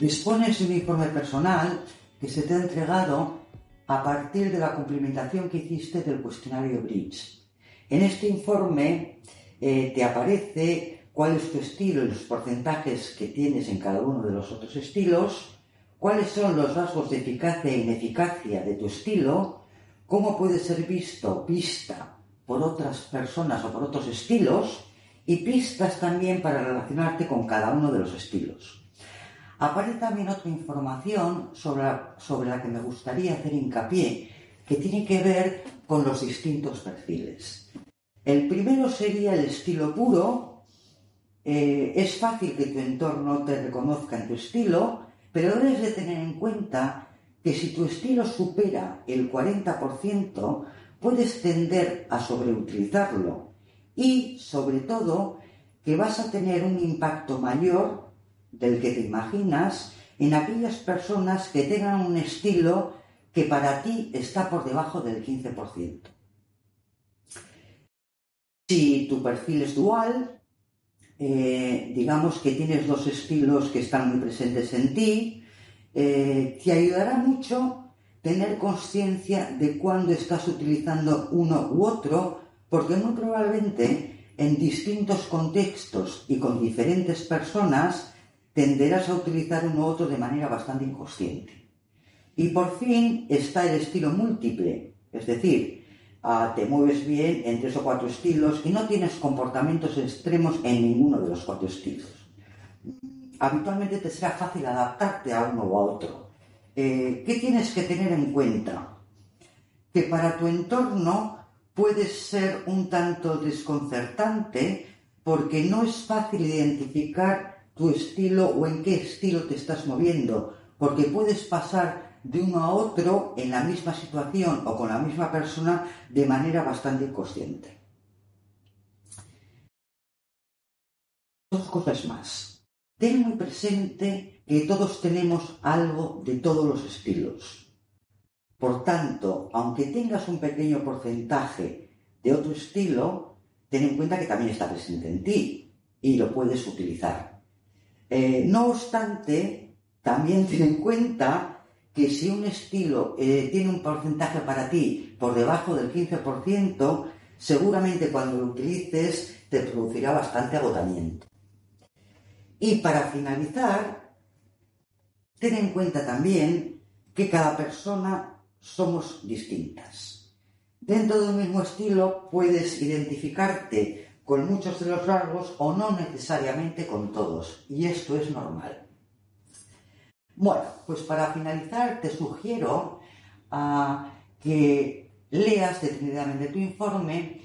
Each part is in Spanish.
Dispones de un informe personal que se te ha entregado a partir de la cumplimentación que hiciste del cuestionario Bridge. En este informe eh, te aparece cuál es tu estilo y los porcentajes que tienes en cada uno de los otros estilos, cuáles son los rasgos de eficacia e ineficacia de tu estilo, cómo puede ser visto, vista por otras personas o por otros estilos, y pistas también para relacionarte con cada uno de los estilos. Aparece también otra información sobre la, sobre la que me gustaría hacer hincapié, que tiene que ver con los distintos perfiles. El primero sería el estilo puro. Eh, es fácil que tu entorno te reconozca en tu estilo, pero debes de tener en cuenta que si tu estilo supera el 40%, puedes tender a sobreutilizarlo y, sobre todo, que vas a tener un impacto mayor del que te imaginas en aquellas personas que tengan un estilo que para ti está por debajo del 15%. Si tu perfil es dual, eh, digamos que tienes dos estilos que están muy presentes en ti, eh, te ayudará mucho tener conciencia de cuándo estás utilizando uno u otro, porque muy probablemente en distintos contextos y con diferentes personas tenderás a utilizar uno u otro de manera bastante inconsciente. Y por fin está el estilo múltiple, es decir, ah, te mueves bien en tres o cuatro estilos y no tienes comportamientos extremos en ninguno de los cuatro estilos. Habitualmente te será fácil adaptarte a uno u a otro. Eh, ¿Qué tienes que tener en cuenta? Que para tu entorno puedes ser un tanto desconcertante porque no es fácil identificar tu estilo o en qué estilo te estás moviendo, porque puedes pasar de uno a otro en la misma situación o con la misma persona de manera bastante inconsciente. Dos cosas más. Ten muy presente que todos tenemos algo de todos los estilos. Por tanto, aunque tengas un pequeño porcentaje de otro estilo, ten en cuenta que también está presente en ti y lo puedes utilizar. Eh, no obstante, también ten en cuenta que si un estilo eh, tiene un porcentaje para ti por debajo del 15%, seguramente cuando lo utilices te producirá bastante agotamiento. Y para finalizar, ten en cuenta también que cada persona somos distintas. Dentro de un mismo estilo puedes identificarte con muchos de los rasgos o no necesariamente con todos. Y esto es normal. Bueno, pues para finalizar te sugiero ah, que leas detenidamente tu informe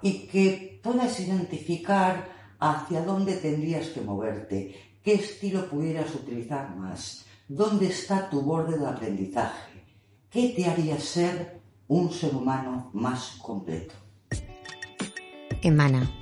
y que puedas identificar hacia dónde tendrías que moverte, qué estilo pudieras utilizar más, dónde está tu borde de aprendizaje, qué te haría ser un ser humano más completo. Emana